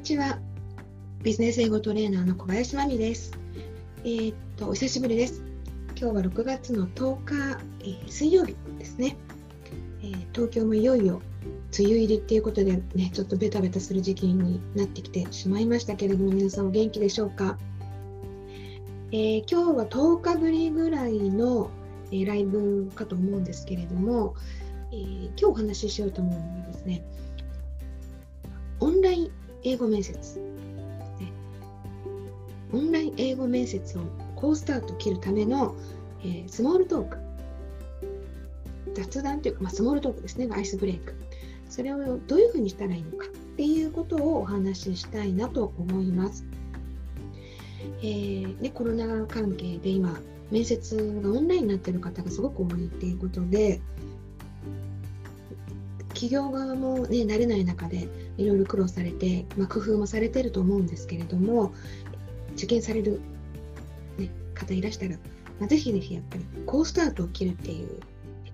にちは。ビジネス英語トレーナーの小林真美です。えー、っと、お久しぶりです。今日は6月の10日、えー、水曜日ですね、えー、東京もいよいよ梅雨入りっていうことでね、ちょっとベタベタする時期になってきてしまいましたけれども、皆さんお元気でしょうか？え今日は10日ぶりぐらいの、えライブかと思うんですけれども、え今日お話ししようと思うのはですね、オンライン英語面接、ね、オンライン英語面接を好スタート切るための、えー、スモールトーク。雑談というか、まあ、スモールトークですね。アイスブレイク。それをどういうふうにしたらいいのかっていうことをお話ししたいなと思います、えー、ね、コロナ関係で今面接がオンラインになっている方がすごく多いっていうことで企業側も、ね、慣れない中でいろいろ苦労されて、まあ、工夫もされてると思うんですけれども受験される、ね、方いらしたら、まあ、ぜひぜひやっぱり好スタートを切るっていう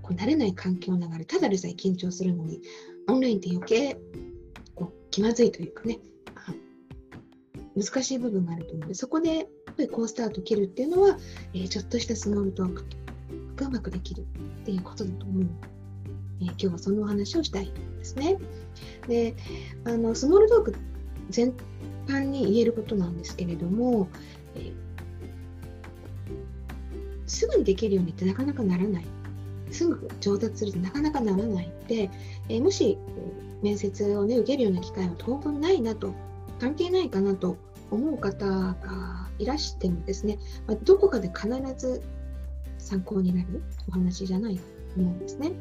こう慣れない環境の流れただでさえ緊張するのにオンラインって余計こう気まずいというかね難しい部分があると思う。のでそこでやっぱり好スタートを切るっていうのは、えー、ちょっとしたスモールトークがうまくできるっていうことだと思う。え、今日はそのお話をしたいですね。であのスモールトーク全般に言えることなんですけれども、え、すぐにできるようにってなかなかならない。すぐ上達するってなかなかならないので、えー、もし面接を、ね、受けるような機会は当分ないなと、関係ないかなと思う方がいらしてもですね、まあ、どこかで必ず参考になるお話じゃないと思うんですね。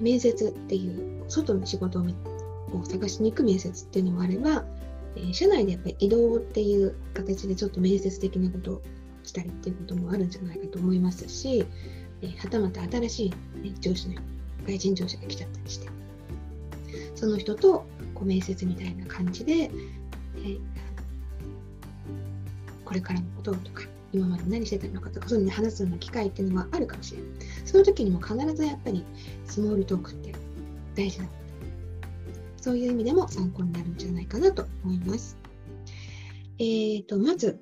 面接っていう外の仕事を探しに行く面接っていうのもあれば、えー、社内でやっぱり移動っていう形でちょっと面接的なことをしたりっていうこともあるんじゃないかと思いますし、えー、はたまた新しい、ね、上司の外人上司が来ちゃったりしてその人とこう面接みたいな感じで、えー、これからのこととか今まで何してたのかとかそういうのに話すような機会っていうのはあるかもしれない。その時にも必ずやっぱりスモールトークって大事なそういう意味でも参考になるんじゃないかなと思いますえーと、まず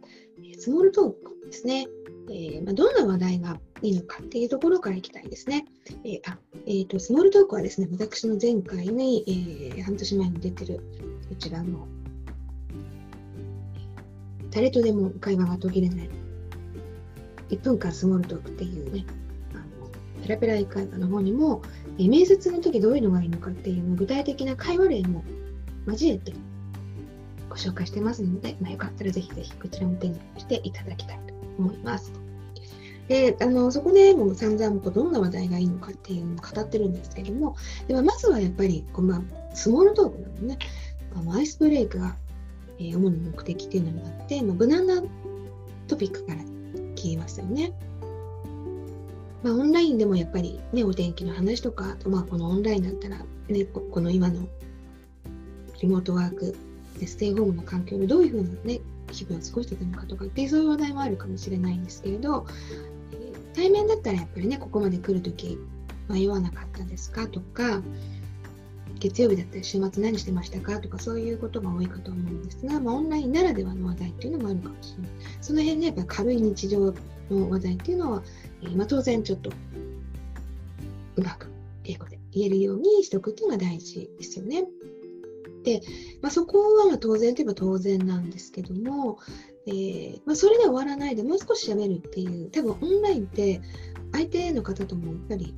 スモールトークですね、えー、まあ、どんな話題がいいのかっていうところからいきたいですね。えー、あえーと、スモールトークはですね、私の前回に、えー、半年前に出てるこちらの誰とでも会話が途切れない1分間スモールトークっていうね、ペラペラ英会話の方にも、え面接の時どういうのがいいのかっていうの具体的な会話例も交えてご紹介してますので、まあ、よかったらぜひぜひこちらも手にしていただきたいと思います。であのそこでもう散々こうどんな話題がいいのかっていうのを語ってるんですけどもでもまずはやっぱりこう、まあ、スモールトークなのねあのアイスブレイクが、えー、主な目的っていうのがあって、まあ、無難なトピックからきますよね。まあ、オンラインでもやっぱり、ね、お天気の話とか、あとまあこのオンラインだったら、ね、この今のリモートワークステイホームの環境でどういうふうな、ね、日々を過ごしてたのかとかってそういう話題もあるかもしれないんですけれど、対面だったらやっぱりねここまで来るとき迷わなかったですか？とか月曜日だったり週末何してましたか？とかそういうことが多いかと思うんですが、まあ、オンラインならではの話題っていうのもあるかもしれない。その辺でやっぱ軽い日常の話題っていうのは、えー、まあ、当然ちょっとうまく英語で言えるようにしておくっていうのが大事ですよね。で、まあ、そこはま当然といえば当然なんですけども、えー、まあ、それで終わらないでもう少し喋るっていう多分オンラインって相手の方ともやっぱり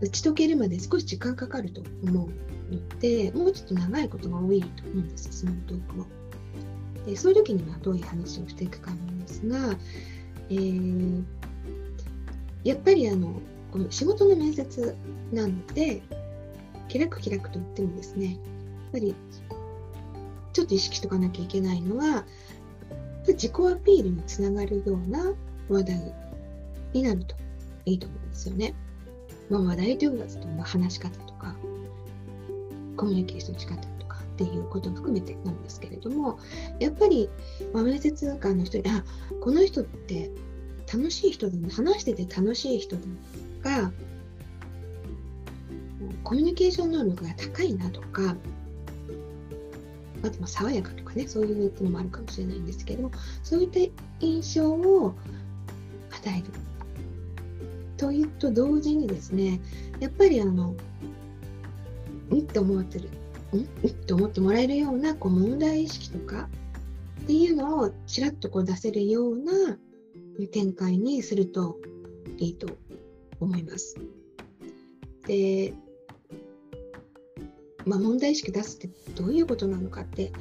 打ち解けるまで少し時間かかると思うので、もうちょっと長いことが多いと思うんです、スモートークも。でそういう時にはどういう話をしていくかなんですが、えー、やっぱりあの仕事の面接なので、気楽気楽と言ってもですね、やっぱりちょっと意識しておかなきゃいけないのは、自己アピールにつながるような話題になるといいと思うんですよね。まあ、話題というかと、まあ、話し方とかコミュニケーションの仕方っていうことを含めてなんですけれどもやっぱり、まあ、面接官の人にあこの人って楽しい人だな話してて楽しい人だがコミュニケーション能力が高いなとかあとま爽やかとかねそういうのもあるかもしれないんですけれどもそういった印象を与えるというと同時にですねやっぱりあのんって思ってるんって思ってもらえるようなこう問題意識とかっていうのをちらっとこう出せるような展開にするといいと思います。で、まあ、問題意識出すってどういうことなのかって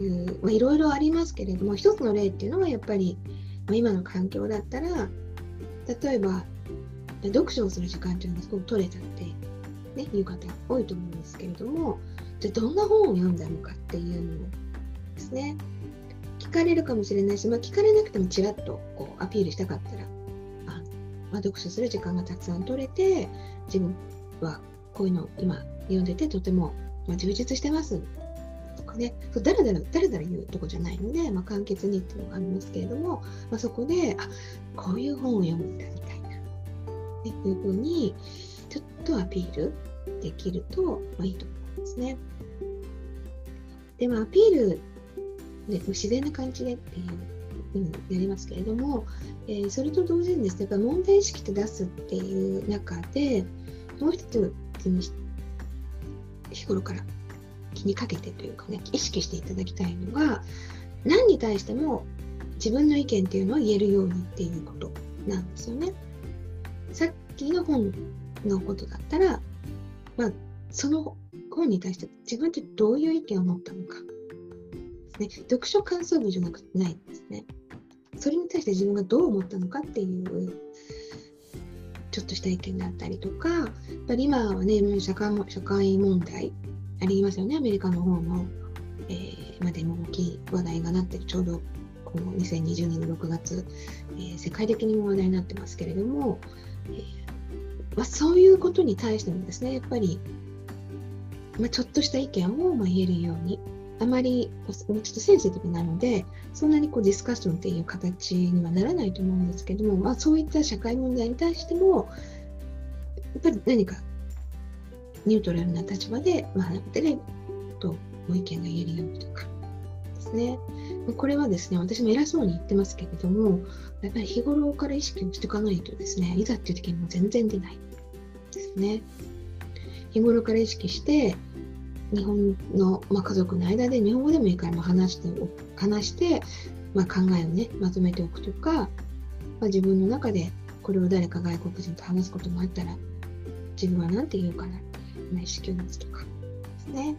いう、いろいろありますけれども一つの例っていうのはやっぱり、まあ、今の環境だったら例えば読書をする時間っていうのがすごく取れたって、ね、いう方多いと思うんですけれどもじゃあどんな本を読んだのかっていうのですね聞かれるかもしれないし、まあ、聞かれなくてもちらっとこうアピールしたかったらあ、まあ、読書する時間がたくさん取れて自分はこういうのを今読んでてとても、ま、充実してますとかねそうだらだらだらだら言うとこじゃないので、まあ、簡潔にっていうのがありますけれども、まあ、そこであこういう本を読むんだみたいな、ね、いうふうにちょっとアピールできると、ま、いいと思いますね。でもアピールで自然な感じでっていうふうになりますけれども、えー、それと同時にですねやっぱ問題意識って出すっていう中でもう一つ日頃から気にかけてというかね意識していただきたいのが何に対しても自分の意見っていうのを言えるようにっていうことなんですよね。さっきの本のことだったら、まあ、その本に対して自分ってどういう意見を持ったのか。ね、読書感想文じゃなくてないんですね。それに対して自分がどう思ったのかっていうちょっとした意見だったりとか、やっぱり今はね、社会社会問題ありますよね、アメリカの方の、えー、までも大きい話題がなってる、ちょうどこの2020年の6月、えー、世界的にも話題になってますけれども、えーまあ、そういうことに対してもですね、やっぱり、まあ、ちょっとした意見をま言えるように、あまりちょっとセンシティブなのでそんなにこうディスカッションっていう形にはならないと思うんですけども、まあ、そういった社会問題に対してもやっぱり何かニュートラルな立場で、まあ、でね、とご意見が言えるようにとかですね。これはですね、私も偉そうに言ってますけれども、やっぱり日頃から意識をしていかないとですね、いざっていう時にも全然出ないですね。日頃から意識して、日本の、まあ、家族の間で日本語でもいいから話して話して、まあ、考えをねまとめておくとか、まあ、自分の中でこれを誰か外国人と話すこともあったら自分は何て言うかなっていう意識を持つとかですね、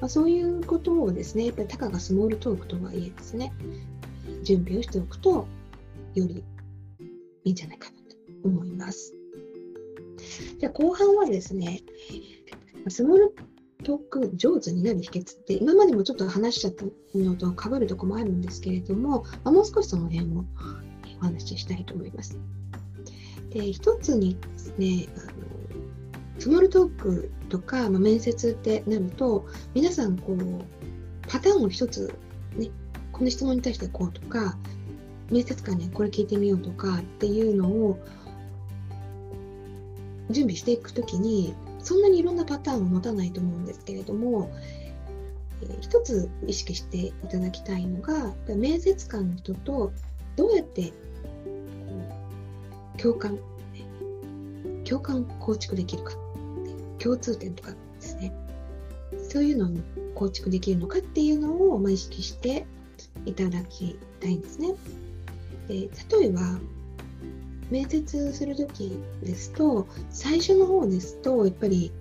まあ、そういうことをですねやっぱりたかがスモールトークとはいえですね準備をしておくとよりいいんじゃないかなと思います。じゃあ後半はですねスモールトーク上手になる秘訣って今までもちょっと話しちゃったのとかぶるとこもあるんですけれども、ま、もう少しその辺をお話ししたいと思います。で一つにですねあのスモールトークとか、まあ、面接ってなると皆さんこうパターンを一つ、ね、この質問に対してこうとか面接官にこれ聞いてみようとかっていうのを準備していくときにそんなにいろんなパターンを持たないと思うんですけれども、えー、一つ意識していただきたいのが面接官の人とどうやって共感共感構築できるか共通点とかですねそういうのを構築できるのかっていうのを、ま、意識していただきたいんですね。で例えば面接する時ですと最初の方ですとやっぱり、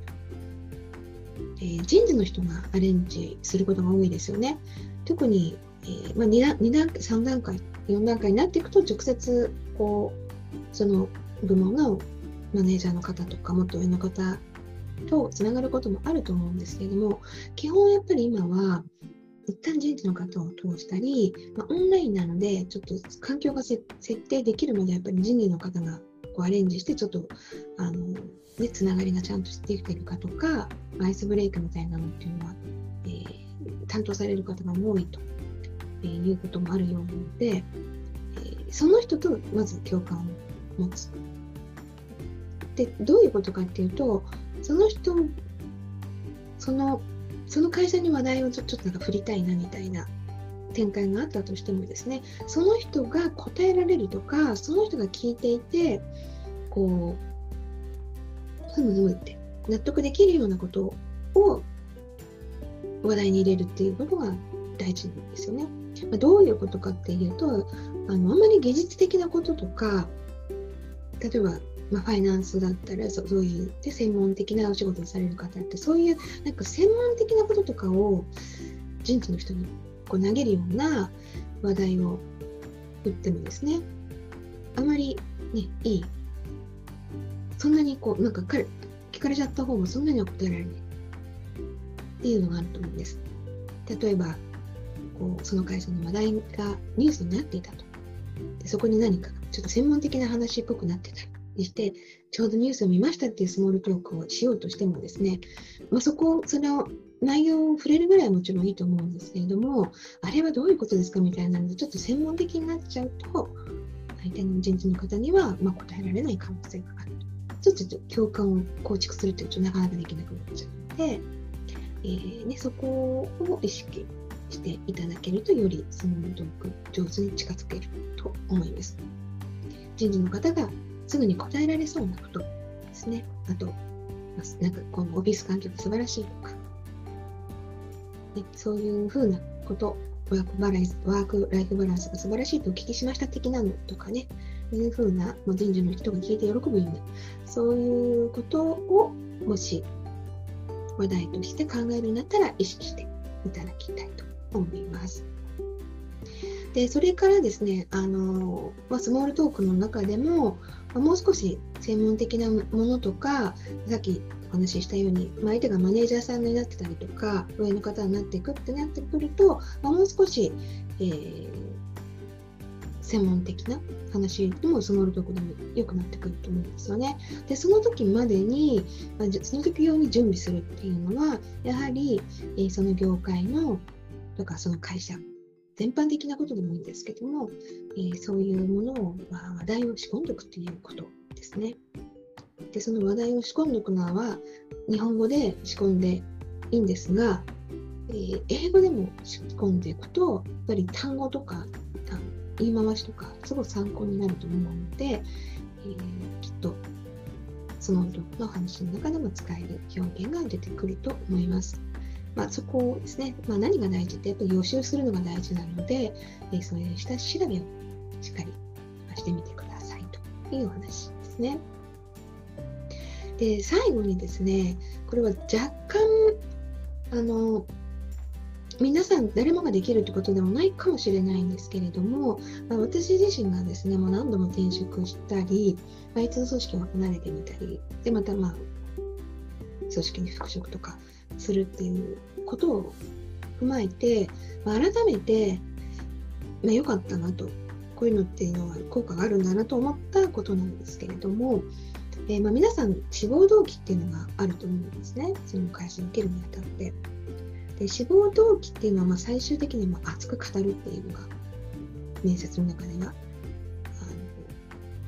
えー、人事の人がアレンジすることが多いですよね。特に、えーまあ、2, 段2段3段階4段階になっていくと直接こうその部門のマネージャーの方とかもっと上の方とつながることもあると思うんですけれども基本やっぱり今は一旦人事の方を通したり、まあ、オンラインなので、ちょっと環境が設定できるまで、やっぱり人事の方がこうアレンジして、ちょっと、あの、ね、つながりがちゃんとできてるかとか、アイスブレイクみたいなのっていうのは、えー、担当される方が多いと、えー、いうこともあるようなので、えー、その人とまず共感を持つ。で、どういうことかっていうと、その人、そのその会社に話題をちょっとなんか振りたいなみたいな展開があったとしてもですねその人が答えられるとかその人が聞いていてこうふむふむって納得できるようなことを話題に入れるっていうことが大事なんですよね。まあ、どういうことかっていうとあのあんまり技術的なこととか例えば、まあ、ファイナンスだったらそうそういうで専門的なお仕事をされる方ってそういうなんか専門的なこととかを人事の人にこう投げるような話題を打ってもですねあまり、ね、いいそんなにこうなんか彼聞かれちゃった方もそんなには答えられないっていうのがあると思うんです。例えばこうその会社の話題がニュースになっていたと。でそこに何かちょっと専門的な話っぽくなってたりして、ちょうどニュースを見ましたっていうスモールトークをしようとしてもですね、まあ、そこ、その内容を触れるぐらいはもちろんいいと思うんですけれども、あれはどういうことですかみたいなので、ちょっと専門的になっちゃうと、相手の人事の方にはま答えられない可能性があると。ちょっと共感を構築するというとなかなかできなくなっちゃうので、えーね、そこを意識していただけるとよりスモールトーク上手に近づけると思います。人事の方がすぐに答えられそうなことですね。あと、なんかこのオフィス環境が素晴らしいとか、ね、そういうふうなこと、ワークバランス、ワークライフバランスが素晴らしいとお聞きしました的なのとかね、いうふうな、ま人事の人が聞いて喜ぶような、そういうことをもし話題として考えるようになったら意識していただきたいと思います。でそれからですねあの、まあ、スモールトークの中でも、まあ、もう少し専門的なものとかさっきお話ししたように、まあ、相手がマネージャーさんになってたりとか上の方になっていくってなってくると、まあ、もう少し、えー、専門的な話でもスモールトークでも良くなってくると思うんですよね。でその時までに、まあ、その時用に準備するっていうのはやはり、えー、その業界のとかその会社全般的なことでもいいんですけども、えー、そういうものを、まあ、話題を仕込んでおくということですね。でその話題を仕込んでおくのは日本語で仕込んでいいんですが、えー、英語でも仕込んでいくとやっぱり単語とか言い回しとかすごい参考になると思うので、えー、きっとそのの話の中でも使える表現が出てくると思います。まあ、そこをですね、まあ、何が大事ってやっぱり予習するのが大事なので、えそういう下調べをしっかりしてみてくださいというお話ですね。で最後にですねこれは若干あの皆さん誰もができるってことでもないかもしれないんですけれども、まあ、私自身がですねもう何度も転職したり、まあ、一度組織を離れてみたりでまたまあ組織に復職とかするっていうことを踏まえて、まあ、改めて、まあ、良かったなとこういうのっていうのは効果があるんだなと思ったことなんですけれども、えー、まあ皆さん志望動機っていうのがあると思うんですねその会社に受けるにあたって。で志望動機っていうのはま最終的にま熱く語るっていうのが面接の中では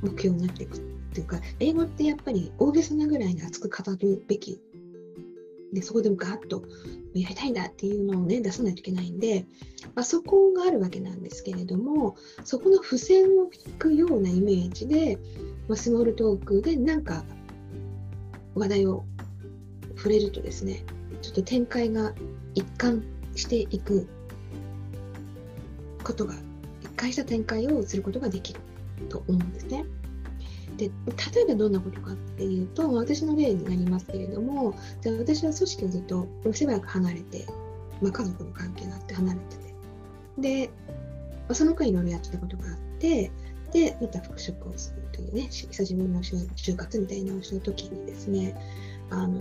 あの目標になっていくっていうか英語ってやっぱり大げさなぐらいに熱く語るべきでそこでもガーッとやりたいんだっていうのをね出さないといけないんで、まあ、そこがあるわけなんですけれどもそこの付箋を引くようなイメージで、まあ、スモールトークでなんか話題を触れるとですねちょっと展開が一貫していくことが一貫した展開をすることができると思うんですね。で例えばどんなことかっていうと私の例になりますけれどもじゃ私は組織をずっとしばらく離れて、まあ、家族の関係があって離れててで、その間いろいろやってたことがあってでまた復職をするというね久しぶりの就活みたいなのをした時にですねあの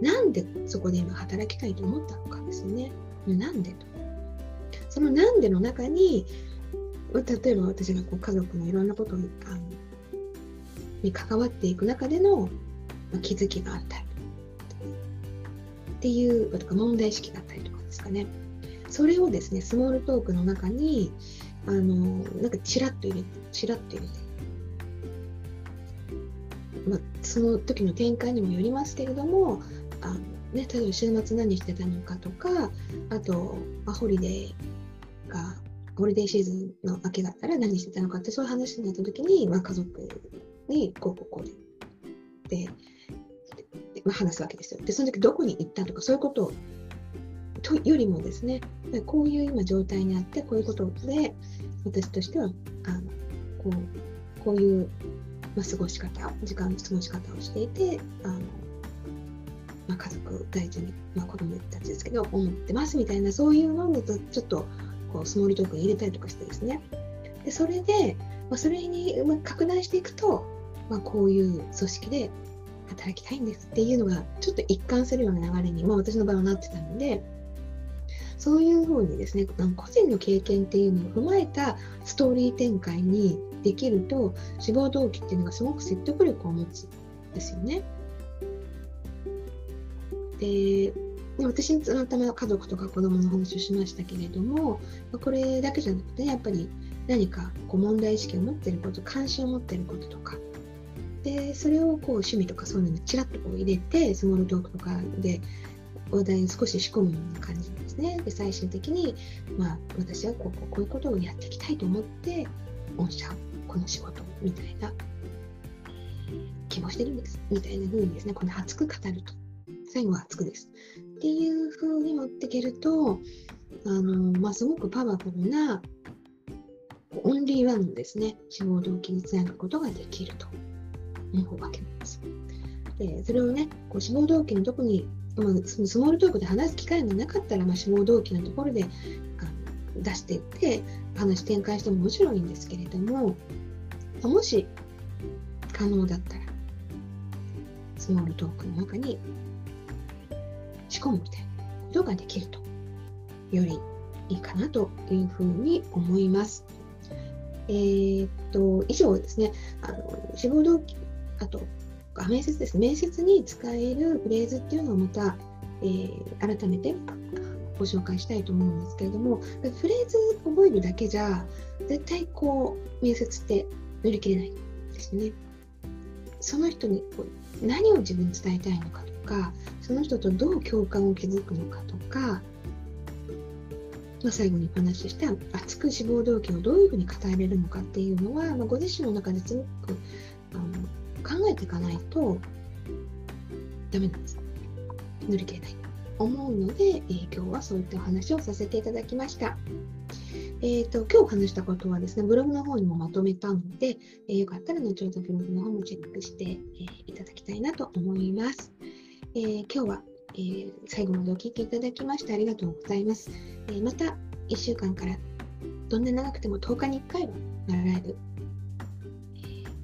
なんでそこで今働きたいと思ったのかですよね。なんでと。そのなんでの中に例えば私がこう家族のいろんなことにあのに関わっていく中での、ま気づきがあったり。っていうとか問題意識があったりとかですかね。それをですねスモールトークの中にあのなんかチラッと入れてチラッと入れて、まあ、その時の展開にもよりますけれどもあのね、例えば週末何してたのかとか、あと、まあ、ホリデーが、ホリデーシーズンの明けだったら何してたのかって、そういう話になった時に、まあ、家族にこうこうこうで、で、まあ、話すわけですよ。で、その時どこに行ったとか、そういうこととよりもですね、こういう今状態にあって、こういうことで、私としては、あのこうこういう、まあ、過ごし方、時間の過ごし方をしていて、あのまあ、家族大事に、まあ、子供たちですけど、思ってますみたいな、そういうのをちょっとこうスモールトークに入れたりとかしてですね。でそれで、まあ、それに拡大していくと、まあ、こういう組織で働きたいんですっていうのがちょっと一貫するような流れに、まあ、私の場合はなってたのでそういうふうにですね個人の経験っていうのを踏まえたストーリー展開にできると志望動機っていうのがすごく説得力を持つんですよね。で私のための家族とか子供の話をしましたけれどもこれだけじゃなくてやっぱり何かこう問題意識を持っていること関心を持っていることとかでそれをこう趣味とかそういうのにちらっとこう入れてスモールトークとかで話題を少し仕込むような感じですね。で最終的に、まあ、私はこうこうこういうことをやっていきたいと思って御社この仕事みたいな希望してるんです。みたいな風にですねこの熱く語ると。最後は熱くです。っていう風に持っていけるとあの、まあ、すごくパワフルなオンリーワンのですね。志望動機につなぐことができると。思うわけなんです。でそれをねこう志望動機の特にまあ、そのスモールトークで話す機会がなかったら、まあ、志望動機のところで出していって話展開してももちろんいいんですけれどももし可能だったらスモールトークの中に仕込むみたいなことができるとよりいいかなというふうに思います。えー、っと以上ですねあの志望動機あと面接です。面接に使えるフレーズっていうのをまた、えー、改めてご紹介したいと思うんですけれども、フレーズ覚えるだけじゃ、絶対こう、面接って乗り切れないですね。その人に何を自分に伝えたいのかとか、その人とどう共感を築くのかとか、まあ、最後にお話しした熱く志望動機をどういうふうに語れるのかっていうのは、まあ、ご自身の中ですごくあの考えていかないとダメなんです。乗り切れないと思うので、えー、今日はそういったお話をさせていただきました。えーと、今日話したことはですね、ブログの方にもまとめたので、えー、よかったら後ほどブログの方もチェックして、えー、いただきたいなと思います。えー、今日は、えー、最後までお聴きいただきましてありがとうございます。えー、また1週間からどんな長くても10日に1回はライブ、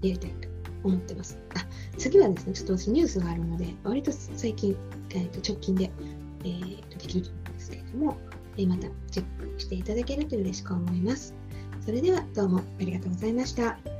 え、やりたいと思ってます。あ次はですね、ちょっと私ニュースがあるので、割と最近、えー、と直近で、えー、とできると思うんですけれども、えー、またチェックしていただけると嬉しく思います。それではどうもありがとうございました。